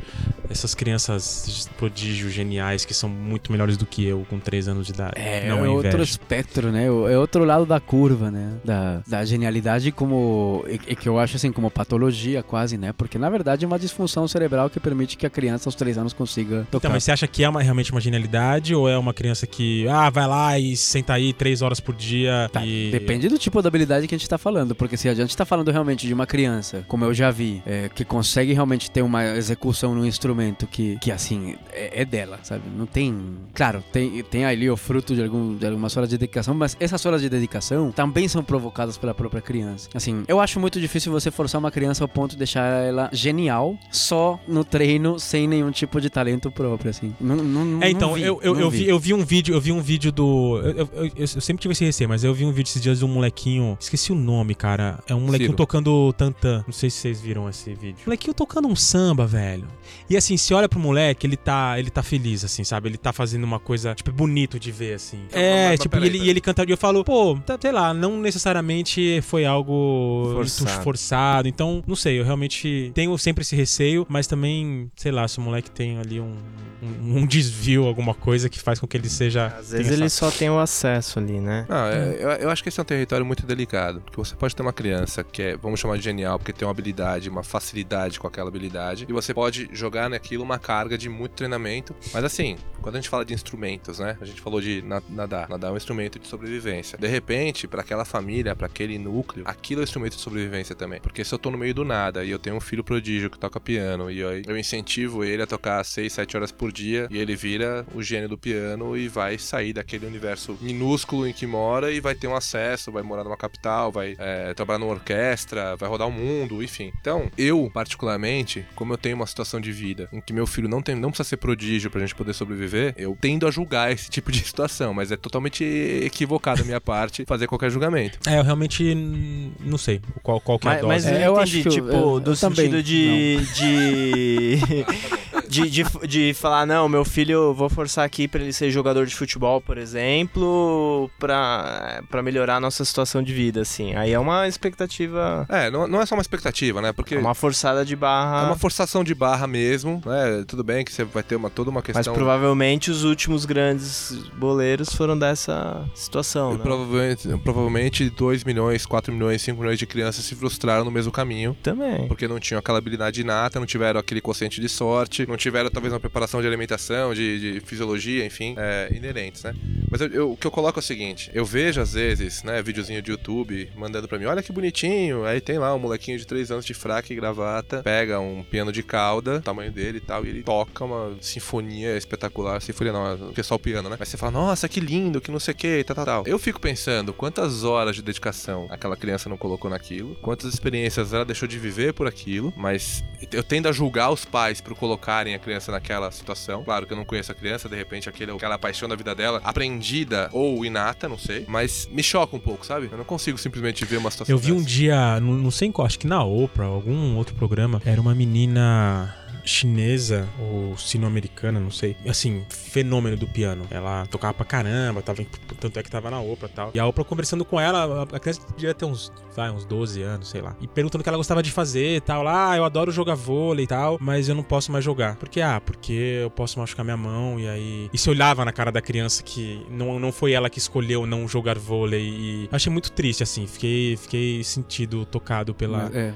essas crianças prodígio geniais que são muito melhores do que eu com 3 anos de idade. É, não é outro espectro, né? É outro lado da curva, né? Da, da genialidade como. E, que eu acho assim, como patologia quase, né? Porque na verdade é uma disfunção cerebral que permite que a criança aos três anos consiga tocar. Então, mas você acha que é uma- realmente uma genialidade ou é uma criança que, ah, vai lá e senta aí três horas por dia Tá, e... Depende do tipo de habilidade que a gente tá falando, porque se a gente tá falando realmente de uma criança, como eu já vi, é, que consegue realmente ter uma execução no instrumento que, que assim, é, é dela, sabe? Não tem. Claro, tem, tem ali o fruto de, algum, de algumas horas de dedicação, mas essas horas de dedicação também são provocadas pela própria criança. Assim, eu acho muito difícil você forçar uma criança ao ponto de deixar ela genial só no treino, sem nenhum tipo de talento próprio, assim. Não, não, É, então, não vi, eu, eu, eu vi, eu vi um vídeo, eu vi um vídeo do. Eu, eu- eu- eu sempre tive esse receio, mas eu vi um vídeo esses dias de um molequinho. Esqueci o nome, cara. É um molequinho Ciro. tocando tantã. Não sei se vocês viram esse vídeo. Molequinho tocando um samba, velho. E assim, se olha pro moleque, ele tá, ele tá feliz, assim, sabe? Ele tá fazendo uma coisa, tipo, bonito de ver, assim. Então, É, mas- mas tipo, e ele, e ele canta. E eu falo, pô, tá, sei lá, não necessariamente foi algo Forçado. muito forçado. Então, não sei, eu realmente tenho sempre esse receio, mas também, sei lá, se o moleque tem ali um, um, um desvio, alguma coisa que faz com que ele seja. Às vezes tenha ele essa- só tem o acesso ali, né? Não, é, eu, eu acho que esse é um território muito delicado. Porque você pode ter uma criança que é, vamos chamar de genial, porque tem uma habilidade, uma facilidade com aquela habilidade. E você pode jogar naquilo uma carga de muito treinamento. Mas assim, quando a gente fala de instrumentos, né? A gente falou de na- nadar. Nadar é um instrumento de sobrevivência. De repente, para aquela família, para aquele núcleo, aquilo é um instrumento de sobrevivência também. Porque se eu tô no meio do nada e eu tenho um filho prodígio que toca piano e eu, eu incentivo ele a tocar 6, 7 horas por dia e ele vira o gênio do piano e vai sair daquele universo minúsculo em que mora e vai ter um acesso, vai morar numa capital, vai é, trabalhar numa orquestra, vai rodar o mundo, enfim. Então, eu, particularmente, como eu tenho uma situação de vida em que meu filho não, tem, não precisa ser prodígio pra gente poder sobreviver, eu tendo a julgar esse (laughs) tipo de situação, mas é totalmente equivocado da minha parte fazer qualquer julgamento. É, eu realmente não sei qual, qual que é a Mas, dose. mas eu É, eu entendi, acho que tipo, eu- do eu também, sentido de, de, (laughs) de, de. de falar, não, meu filho, vou forçar aqui pra ele ser jogador de futebol, por exemplo, pra, pra melhorar a nossa situação de vida, assim. Aí é uma expectativa. É, não, não é só uma expectativa, né? Porque É uma forçada de é barra. uma forçação de barra mesmo, né? Tudo bem que você vai ter uma, toda uma Mas questão... provavelmente os últimos grandes boleiros foram dessa situação, E né? Provavelmente, provavelmente 2 milhões, 4 milhões, 5 milhões de crianças se frustraram no mesmo caminho. Também. Porque não tinham aquela habilidade inata, não tiveram aquele quociente de sorte, não tiveram talvez uma preparação de alimentação, de, de fisiologia, enfim, é, inerentes, né? Mas eu, eu- o que eu coloco é o seguinte: eu vejo às vezes, né, videozinho de YouTube mandando pra mim, olha que bonitinho. Aí tem lá um molequinho de 3 anos de fraca e gravata, pega um piano de cauda, tamanho dele e tal, e ele toca uma sinfonia espetacular. Sinfonia não, é só o piano, né? Mas você fala, nossa, que lindo, que não sei o que, tal, tal, tal. Eu fico pensando quantas horas de dedicação aquela criança não colocou naquilo, quantas experiências ela deixou de viver por aquilo, mas eu tendo a julgar os pais por colocarem a criança naquela situação. Claro que eu não conheço a criança, de repente aquele, aquela paixão da vida dela, aprendida ou inata, não sei, mas me choca um pouco, sabe? Eu não consigo simplesmente ver uma situação Eu vi um dessa. dia, não, não sei em qual, acho que na Oprah, algum outro programa, era uma menina chinesa ou sino-americana, não sei. Assim, fenômeno do piano. Ela tocava pra caramba, tava, tanto é que tava na Oprah e tal. E a Oprah conversando com ela, a- criança devia ter uns, vai, uns 12 anos, sei lá. E perguntando o que ela gostava de fazer e tal. Ah, eu adoro jogar vôlei e tal, mas eu não posso mais jogar. Por quê? Ah, porque eu posso machucar minha mão e aí... E se olhava na cara da criança que não, não foi ela que escolheu não jogar vôlei e... Achei muito triste, assim. Fiquei, fiquei sentido, tocado pela, É,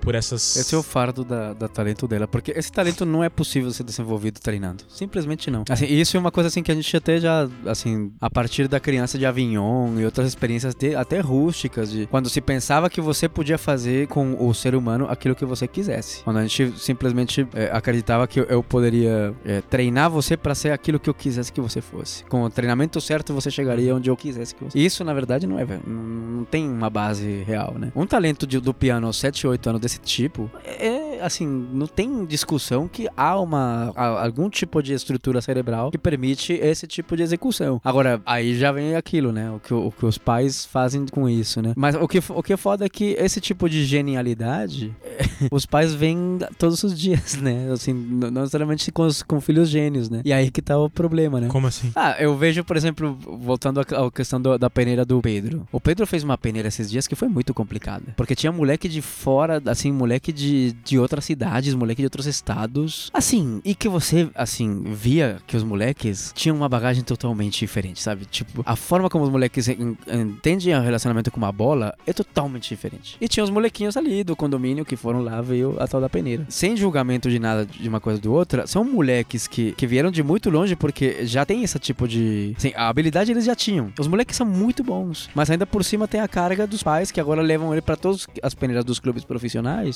por, essas... esse é o fardo da, da talento dela, porque esse talento não é possível ser desenvolvido treinando. Simplesmente não. Assim, isso é uma coisa assim que a gente até já, assim, a partir da criança de Avignon e outras experiências de- até rústicas, de quando se pensava que você podia fazer com o ser humano aquilo que você quisesse. Quando a gente simplesmente é, acreditava que eu, poderia é, treinar você para ser aquilo que eu quisesse que você fosse. Com o treinamento certo, você chegaria onde eu quisesse que você. Isso, na verdade, não é. Não, não tem uma base real, né? Um talento de- do piano aos 7, 8 anos desse tipo, é assim, não tem discussão que há uma há algum tipo de estrutura cerebral que permite esse tipo de execução. Agora, aí já vem aquilo, né? O que, o que os pais fazem com isso, né? Mas o que, o que é foda é que esse tipo de genialidade, (laughs) os pais vêm todos os dias, né? Assim, não necessariamente com, os, com filhos gênios, né? E aí que tá o problema, né? Como assim? Ah, eu vejo, por exemplo, voltando à à questão do- da peneira do Pedro. O Pedro fez uma peneira esses dias que foi muito complicada. Porque tinha moleque de fora, assim, moleque de, de outras cidades, moleque de outros estados. Assim, e que você, assim, via que os moleques tinham uma bagagem totalmente diferente, sabe? Tipo, a forma como os moleques en- entendem o relacionamento com uma bola é totalmente diferente. E tinha os molequinhos ali do condomínio que foram lá, veio a tal da peneira. Sem julgamento de nada de uma coisa do outra, são moleques que, que vieram de muito longe porque já tem esse tipo de. Assim, a habilidade eles já tinham. Os moleques são muito bons, mas ainda por cima tem a carga dos pais que agora levam ele pra todas as peneiras dos clubes profissionais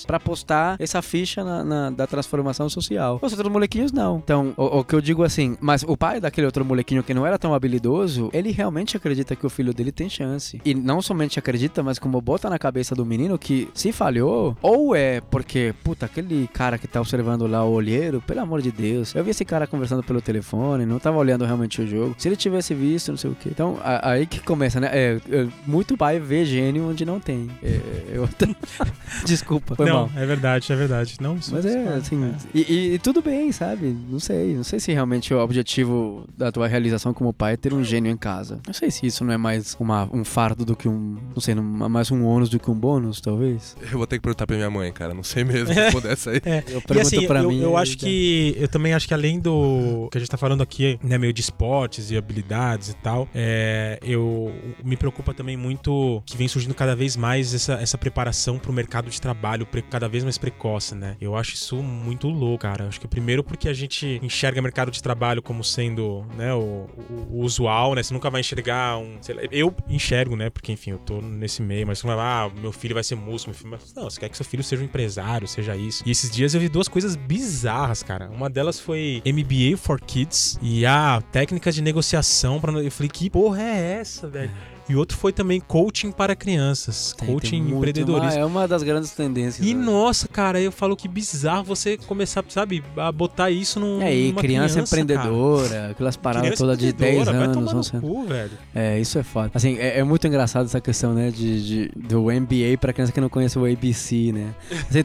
pra postar essa ficha na, na- da transformação social. Os outros molequinhos não. Então, o, o que eu digo assim, mas o pai daquele outro molequinho que não era tão habilidoso, ele realmente acredita que o filho dele tem chance. E não somente acredita, mas como bota na cabeça do menino que se falhou, ou é porque, puta, aquele cara que tá observando lá o olheiro, pelo amor de Deus, eu vi esse cara conversando pelo telefone, não tava olhando realmente o jogo. Se ele tivesse visto, não sei o que. Então, a- aí que começa, né? É, é, muito pai vê gênio onde não tem. É, eu... (laughs) (laughs) Desculpa, foi não, mal. é verdade, é verdade. Não, isso- Mas é, claro, assim, é. E, e- e tudo bem, sabe? Não sei. Não sei se realmente o objetivo da tua realização como pai é ter um gênio em casa. Não sei se isso não é mais uma, um fardo do que um. Não sei, não- mais um ônus do que um bônus, talvez. Eu vou ter que perguntar pra minha mãe, cara. Não sei mesmo (laughs) se pudesse aí. É, Eu e pergunto assim, pra eu, mim. eu acho que. Eu também acho que além do que a gente tá falando aqui, né, meio de esportes e habilidades e tal, é, eu me preocupa também muito que vem surgindo cada vez mais essa, essa preparação pro mercado de trabalho pre- cada vez mais precoce, né? Eu acho isso muito louco, cara. Acho que primeiro porque a gente enxerga mercado de trabalho como sendo, né, o, o- o usual, né? Você nunca vai enxergar um. lá, eu enxergo, né? Porque, enfim, eu tô nesse meio, mas você vai, ah, meu filho vai ser músico, meu filho. Não, você quer que seu filho seja um empresário, seja isso. E esses dias eu vi duas coisas bizarras, cara. Uma delas foi MBA for Kids e a técnicas de negociação para Eu falei, que porra é essa, velho? E outro foi também coaching para crianças. Tem- tem coaching muito- empreendedorismo. é uma das grandes tendências. E né? nossa, cara, eu falo que bizarro você começar, sabe, a botar isso num. É, e criança, criança cara. empreendedora, aquelas paradas todas de 10 empreendedora, vai anos. tomar no 11 anos. cu, velho. É, isso é foda. Assim, é, é muito engraçado essa questão, né, de, de- do MBA pra criança que não conhece o ABC, né?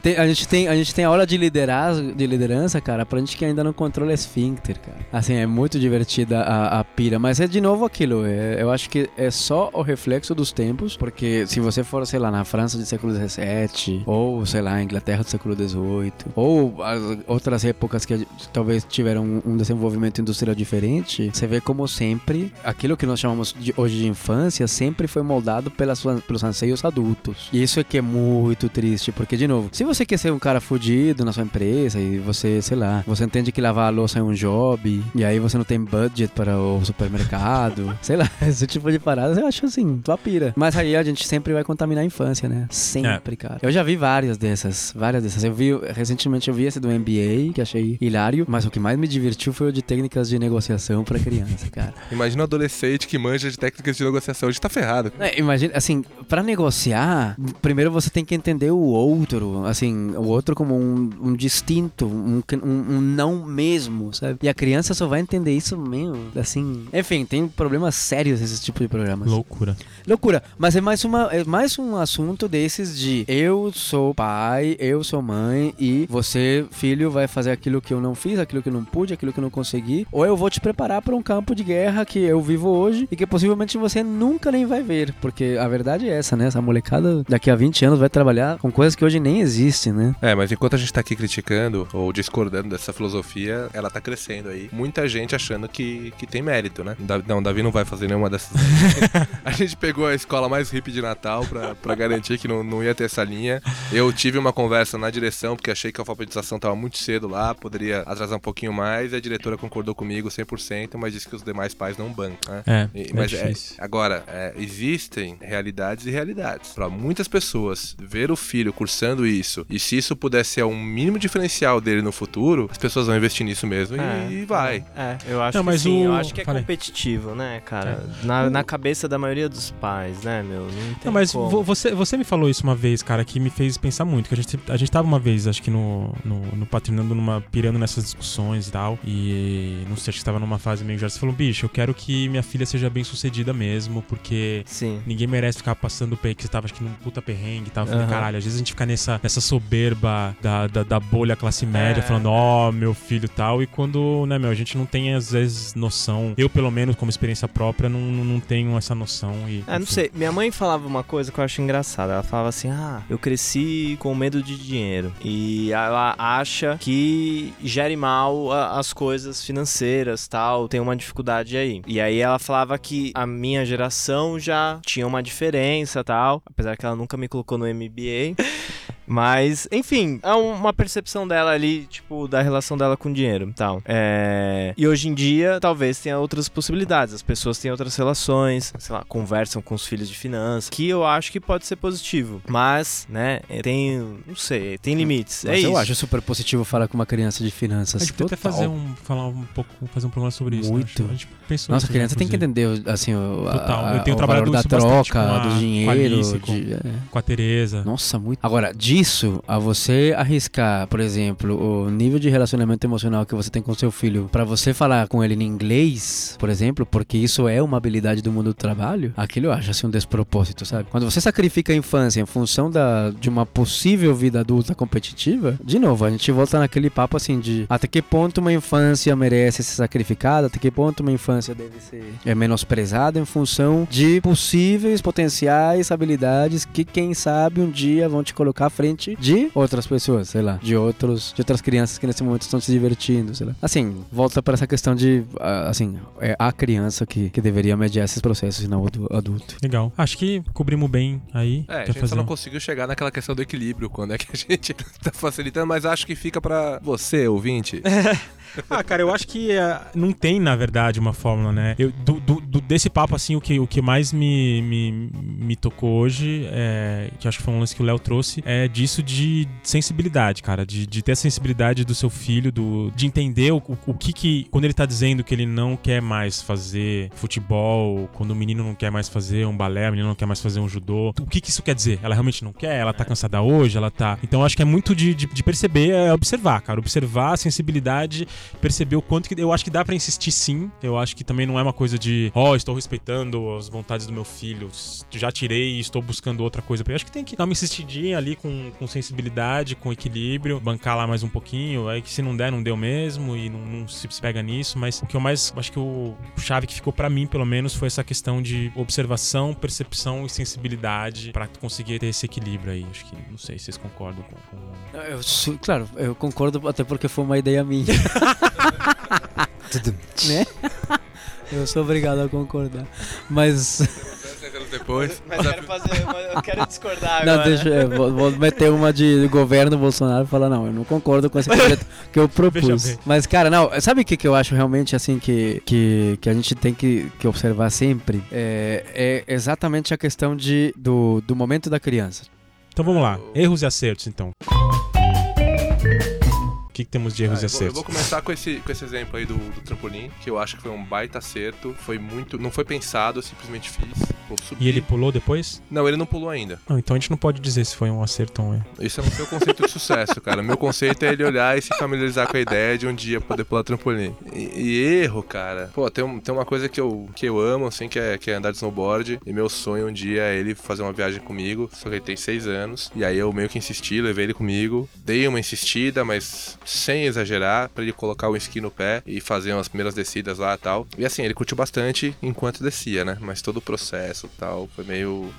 Tem- a, gente tem, a gente tem aula de, liderar, de liderança, cara, pra gente que ainda não controla esfíncter, cara. Assim, é muito divertida a, a pira, mas é de novo aquilo. é- eu acho que é só o reflexo dos tempos, porque se você for, sei lá, na França do século XVII, ou, sei lá, Inglaterra do século XVIII, ou as outras épocas que talvez tiveram um desenvolvimento industrial diferente, você vê como sempre, aquilo que nós chamamos de, hoje de infância, sempre foi moldado pelas, pelos anseios adultos. E isso é que é muito triste, porque, de novo, se você quer ser um cara fudido na sua empresa e você, sei lá, você entende que lavar a louça é um job, e aí você não tem budget para o supermercado, (laughs) sei lá, esse tipo de parada, eu acho assim, tua pira. Mas aí a gente sempre vai contaminar a infância, né? Sempre, é. cara. Eu já vi várias dessas, várias dessas. Eu vi, recentemente eu vi esse do MBA, que achei hilário, mas o que mais me divertiu foi o de técnicas de negociação para criança, (laughs) cara. Imagina um adolescente que manja de técnicas de negociação, a gente tá ferrado. É, imagina, assim, para negociar, primeiro você tem que entender o outro, assim, o outro como um, um distinto, um, um, um, não mesmo, sabe? E a criança só vai entender isso mesmo, assim. Enfim, tem problemas sérios esse tipo de programas. Loucura. Loucura. Mas é mais, uma, é mais um assunto desses de eu sou pai, eu sou mãe e você, filho, vai fazer aquilo que eu não fiz, aquilo que eu não pude, aquilo que eu não consegui, ou eu vou te preparar para um campo de guerra que eu vivo hoje e que possivelmente você nunca nem vai ver, porque a verdade é essa, né? Essa molecada daqui a 20 anos vai trabalhar com coisas que hoje nem existem, né? É, mas enquanto a gente tá aqui criticando ou discordando dessa filosofia, ela tá crescendo aí. Muita gente achando que, que tem mérito, né? Não, Davi não vai fazer nenhuma dessas. (laughs) a gente pegou a escola mais hippie de Natal pra, pra garantir que não, não ia ter essa linha. Eu tive uma conversa na direção, porque achei que a alfabetização tava muito cedo lá, poderia atrasar um pouquinho mais. E a diretora concordou comigo 100%, mas disse que os demais pais não bancam, né? É, e, mas é, agora, é, existem realidades e realidades. Para muitas pessoas, ver o filho cursando isso, e se isso puder ser um mínimo diferencial dele no futuro, as pessoas vão investir nisso mesmo é, e, vai. É, eu acho não, que sim, o... eu acho que é Falei. competitivo, né, cara? É. Na, na cabeça da maioria dos pais, né, meu? Não, tem não mas como. você, você me falou isso uma vez, cara, que me fez pensar muito, que a gente, a gente tava uma vez, acho que no, no, no patrinando numa, pirando nessas discussões e tal, e não sei, acho que estava numa fase meio já, você falou, bicho, eu quero que minha filha seja bem sucedida mesmo, porque Sim. ninguém merece ficar passando o pé que você tava, acho que num puta perrengue e tal. Eu falei, uhum. caralho, às vezes a gente fica nessa, nessa soberba da, da, da bolha classe média, é. falando, ó, oh, meu filho e tal, e quando, né, meu, a gente não tem às vezes noção, eu pelo menos como experiência própria, não, não tenho essa noção. E, é, não sei, minha mãe falava uma coisa que eu acho engraçada, ela falava assim, ah, eu cresci com medo de dinheiro, e ela acha que gere mal as coisas financeiras, tal, tem uma dificuldade aí. E aí ela falava que a minha geração já tinha uma diferença, tal, apesar que ela nunca me colocou no MBA. (laughs) Mas, enfim, é uma percepção dela ali, tipo, da relação dela com o dinheiro e tal. É... E hoje em dia, talvez tenha outras possibilidades. As pessoas têm outras relações, sei lá, conversam com os filhos de finanças, que eu acho que pode ser positivo. Mas, né, tem, não sei, tem limites. É Mas é eu isso. acho super positivo falar com uma criança de finanças. A gente pode até fazer um, falar um pouco, fazer um programa sobre isso. Né? Muito. Né? A gente pensou Nossa, a criança tem que entender, assim, o, Total. A, eu tenho o valor da troca, a, do dinheiro. Com a, Alice, com, de, é. com a Tereza. Nossa, muito. Agora, disso a você arriscar, por exemplo, o nível de relacionamento emocional que você tem com seu filho, para você falar com ele em inglês, por exemplo, porque isso é uma habilidade do mundo do trabalho, aquilo eu acho assim um despropósito, sabe? Quando você sacrifica a infância em função da, de uma possível vida adulta competitiva, de novo, a gente volta naquele papo assim de até que ponto uma infância merece ser sacrificada, até que ponto uma infância deve ser é menosprezada em função de possíveis potenciais habilidades que quem sabe um dia vão te colocar à frente de outras pessoas, sei lá, de outros, de outras crianças que nesse momento estão se divertindo, sei lá. Assim, volta para essa questão de, ah, assim, é a criança que, que deveria mediar esses processos e não adulto. Legal. Acho que cobrimos bem aí. É, a gente fazer... só não conseguiu chegar naquela questão do equilíbrio, quando é que a (laughs) gente tá facilitando, mas acho que fica para você, ouvinte. (laughs) (laughs) ah, cara, eu acho que uh, não tem, na verdade, uma fórmula, né? Eu, do, do, do, desse papo, assim, o que, o que mais me, me, me tocou hoje, é, que acho que foi um lance que o Léo trouxe, é disso de sensibilidade, cara. De, de ter a sensibilidade do seu filho, do, de entender o, o, o que que. Quando ele tá dizendo que ele não quer mais fazer futebol, quando o menino não quer mais fazer um balé, a menina não quer mais fazer um judô, o que que isso quer dizer? Ela realmente não quer? Ela tá cansada hoje? Ela tá. Então acho que é muito de, de, de perceber, é observar, cara. Observar a sensibilidade perceber o quanto que. Eu acho que dá para insistir sim. Eu acho que também não é uma coisa de, ó, ó, estou respeitando as vontades do meu filho, já tirei e estou buscando outra coisa pra ele. Acho que tem que dar uma insistidinha ali com, com sensibilidade, com equilíbrio, bancar lá mais um pouquinho, aí que se não der, não deu mesmo e não, não se pega nisso, mas o que eu mais, acho que o, o chave que ficou para mim, pelo menos, foi essa questão de observação, percepção e sensibilidade para conseguir ter esse equilíbrio aí. Acho que, não sei se vocês concordam com... com... Eu, claro, eu concordo até porque foi uma ideia minha. (laughs) né? Eu sou obrigado a concordar. Mas. Depois. Mas eu quero, fazer, eu quero discordar não, agora. Deixa, eu vou, vou, meter uma de governo Bolsonaro e falar, não, eu não concordo com esse (laughs) projeto que eu propus. Mas, cara, não, sabe o que, que eu acho realmente assim que, que, que a gente tem que, que observar sempre? É, é exatamente a questão de, do, do momento da criança. Então vamos lá, erros e acertos então que, que temos de erros ah, e acertos? Eu vou, começar com esse, com esse exemplo aí do, do, trampolim, que eu acho que foi um baita acerto. Foi muito. Não foi pensado, eu simplesmente fiz. E ele pulou depois? Não, ele não pulou ainda. Ah, então a gente não pode dizer se foi um acerto ou um erro. Isso é o seu conceito de sucesso, cara. Meu conceito é ele olhar e se familiarizar com a ideia de um dia poder pular trampolim. E, e erro, cara. Pô, tem, um, tem uma coisa que eu, que eu amo, assim, que é, que é andar de snowboard. E meu sonho um dia é ele fazer uma viagem comigo. Só que ele tem seis anos. E aí eu meio que insisti, levei ele comigo. Dei uma insistida, mas sem exagerar, para ele colocar o esqui no pé e fazer umas primeiras descidas lá e tal. E assim, ele curtiu bastante enquanto descia, né? Mas todo o processo tal foi meio,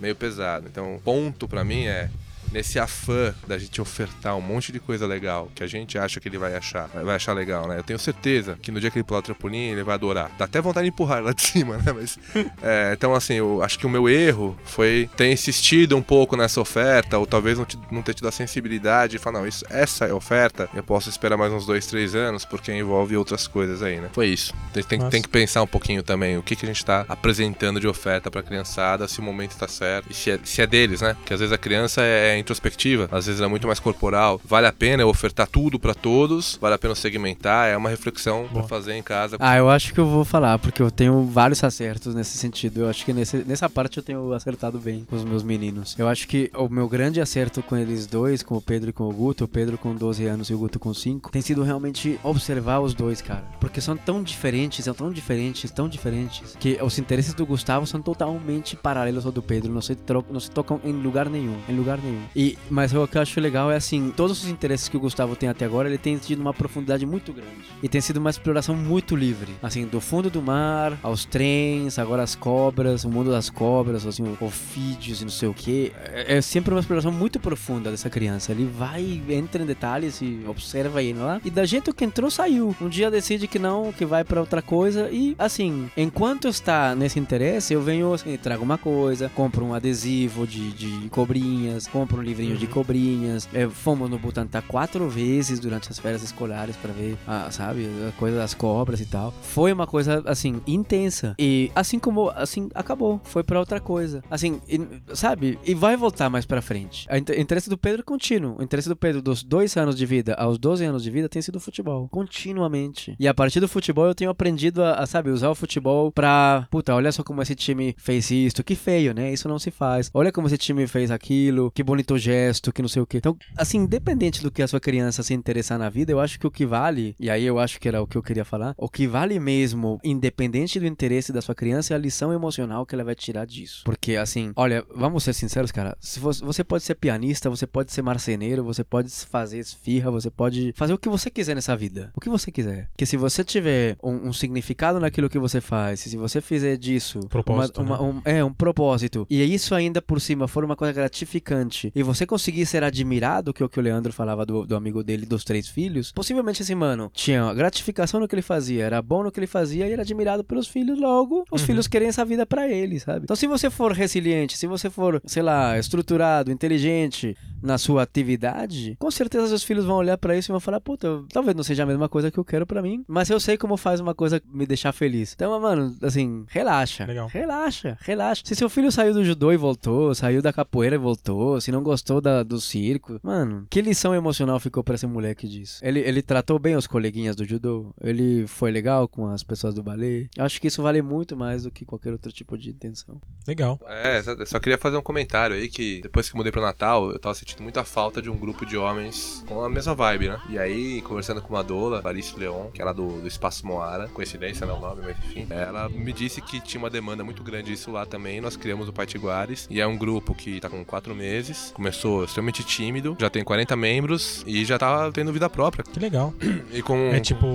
meio pesado. Então, ponto para mim é nesse afã da gente ofertar um monte de coisa legal que a gente acha que ele vai achar, vai achar legal, né? Eu tenho certeza que no dia que ele pular o trampolim, ele vai adorar. Dá até vontade de empurrar lá de (laughs) cima, né? Mas, é, então, assim, eu acho que o meu erro foi ter insistido um pouco nessa oferta, ou talvez não, te, não ter tido a sensibilidade e falar, não, isso, essa é a oferta, eu posso esperar mais uns dois, três anos, porque envolve outras coisas aí, né? Foi isso. Tem, tem, tem que pensar um pouquinho também o que, que a gente tá apresentando de oferta pra criançada, se o momento tá certo, e se é, se é deles, né? Porque às vezes a criança é introspectiva, às vezes é muito mais corporal. Vale a pena eu ofertar tudo para todos? Vale a pena segmentar? É uma reflexão para fazer em casa. Ah, eu acho que eu vou falar, porque eu tenho vários acertos nesse sentido. Eu acho que nesse, nessa parte eu tenho acertado bem com os meus meninos. Eu acho que o meu grande acerto com eles dois, com o Pedro e com o Guto, o Pedro com 12 anos e o Guto com 5, tem sido realmente observar os dois, cara. Porque são tão diferentes, são tão diferentes, tão diferentes, que os interesses do Gustavo são totalmente paralelos ao do Pedro. Não se, não se tocam em lugar nenhum. Em lugar nenhum. E, mas o que eu acho legal é assim, todos os interesses que o Gustavo tem até agora, ele tem tido uma profundidade muito grande. E tem sido uma exploração muito livre. Assim, do fundo do mar, aos trens, agora as cobras, o mundo das cobras, assim, ofídeos e não sei o que. É, é, sempre uma exploração muito profunda dessa criança. Ele vai, entra em detalhes e observa ele lá. E da jeito que entrou, saiu. Um dia decide que não, que vai para outra coisa. E assim, enquanto está nesse interesse, eu venho assim, trago uma coisa, compro um adesivo de, de cobrinhas, compro um livrinho uhum. de cobrinhas. É, fomos no Butantã quatro vezes durante as férias escolares para ver, a, sabe, a coisa das cobras e tal. Foi uma coisa, assim, intensa. E assim como, assim, acabou. Foi para outra coisa. Assim, e, sabe? E vai voltar mais para frente. O interesse do Pedro é contínuo. O interesse do Pedro dos dois anos de vida aos 12 anos de vida tem sido futebol. Continuamente. E a partir do futebol eu tenho aprendido a, a sabe, usar o futebol pra. Puta, olha só como esse time fez isso. Que feio, né? Isso não se faz. Olha como esse time fez aquilo. Que bonito gesto, que não sei o que. Então, assim, independente do que a sua criança se interessar na vida, eu acho que o que vale, e aí eu acho que era o que eu queria falar, o que vale mesmo, independente do interesse da sua criança, é a lição emocional que ela vai tirar disso. Porque, assim, olha, vamos ser sinceros, cara, se você, você pode ser pianista, você pode ser marceneiro, você pode fazer esfirra, você pode fazer o que você quiser nessa vida. O que você quiser. Que se você tiver um, um significado naquilo que você faz, se você fizer disso propósito, uma, uma, né? um, é um propósito, e isso ainda por cima for uma coisa gratificante, e você conseguir ser admirado, que é o que o Leandro falava do, do amigo dele, dos três filhos, possivelmente esse mano tinha gratificação no que ele fazia, era bom no que ele fazia e era admirado pelos filhos, logo os uhum. filhos querem essa vida para ele, sabe? Então se você for resiliente, se você for, sei lá, estruturado, inteligente na sua atividade, com certeza seus filhos vão olhar para isso e vão falar, puta, talvez não seja a mesma coisa que eu quero para mim, mas eu sei como faz uma coisa me deixar feliz. Então, mano, assim, relaxa. Legal. Relaxa, relaxa. Se seu filho saiu do judô e voltou, saiu da capoeira e voltou, se não gostou da, do circo. Mano, que lição emocional ficou pra esse moleque disso? Ele, ele tratou bem os coleguinhas do judô? Ele foi legal com as pessoas do balé? Eu acho que isso vale muito mais do que qualquer outro tipo de intenção. Legal. É, só- só queria fazer um comentário aí que depois que mudei pro Natal, eu tava sentindo muita falta de um grupo de homens com a mesma vibe, né? E aí, conversando com uma doula, Clarice Leon, que era do, do Espaço Moara, coincidência, não é o nome, mas enfim, ela me disse que tinha uma demanda muito grande disso lá também. Nós criamos o Paitiguares e é um grupo que tá com quatro meses, começou extremamente tímido, já tem 40 membros e já tá tendo vida própria. Que legal. E com É tipo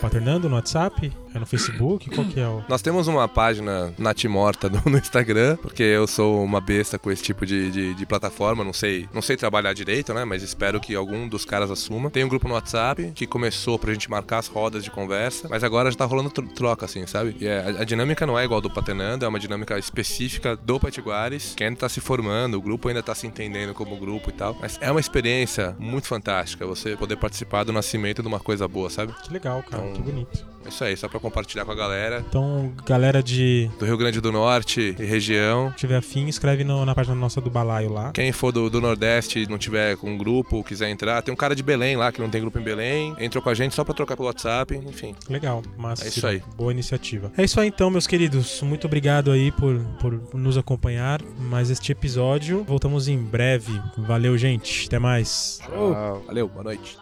paternando no WhatsApp? É no Facebook? Qual que é o. Nós temos uma página natimorta no, no Instagram, porque eu sou uma besta com esse tipo de, de, de plataforma, não sei, não sei trabalhar direito, né? Mas espero que algum dos caras assuma. Tem um grupo no WhatsApp que começou pra gente marcar as rodas de conversa, mas agora já tá rolando tro- troca, assim, sabe? E é- a, a dinâmica não é igual do Patenando, é uma dinâmica específica do Patiguares, que ainda tá se formando, o grupo ainda tá se entendendo como grupo e tal. Mas é uma experiência muito fantástica você poder participar do nascimento de uma coisa boa, sabe? Que legal, cara. Então- Que bonito. É isso aí, só pra compartilhar com a galera Então, galera de. do Rio Grande do Norte e região. tiver afim, escreve no- na página nossa do Balaio lá. Quem for do, do Nordeste e não tiver com um grupo, quiser entrar, tem um cara de Belém lá que não tem grupo em Belém, entrou com a gente só pra trocar pelo WhatsApp, enfim. Legal, mas É isso aí. boa iniciativa. É isso aí então, meus queridos. Muito obrigado aí por, por nos acompanhar. Mais este episódio. Voltamos em breve. Valeu, gente. Até mais. Valeu, boa noite.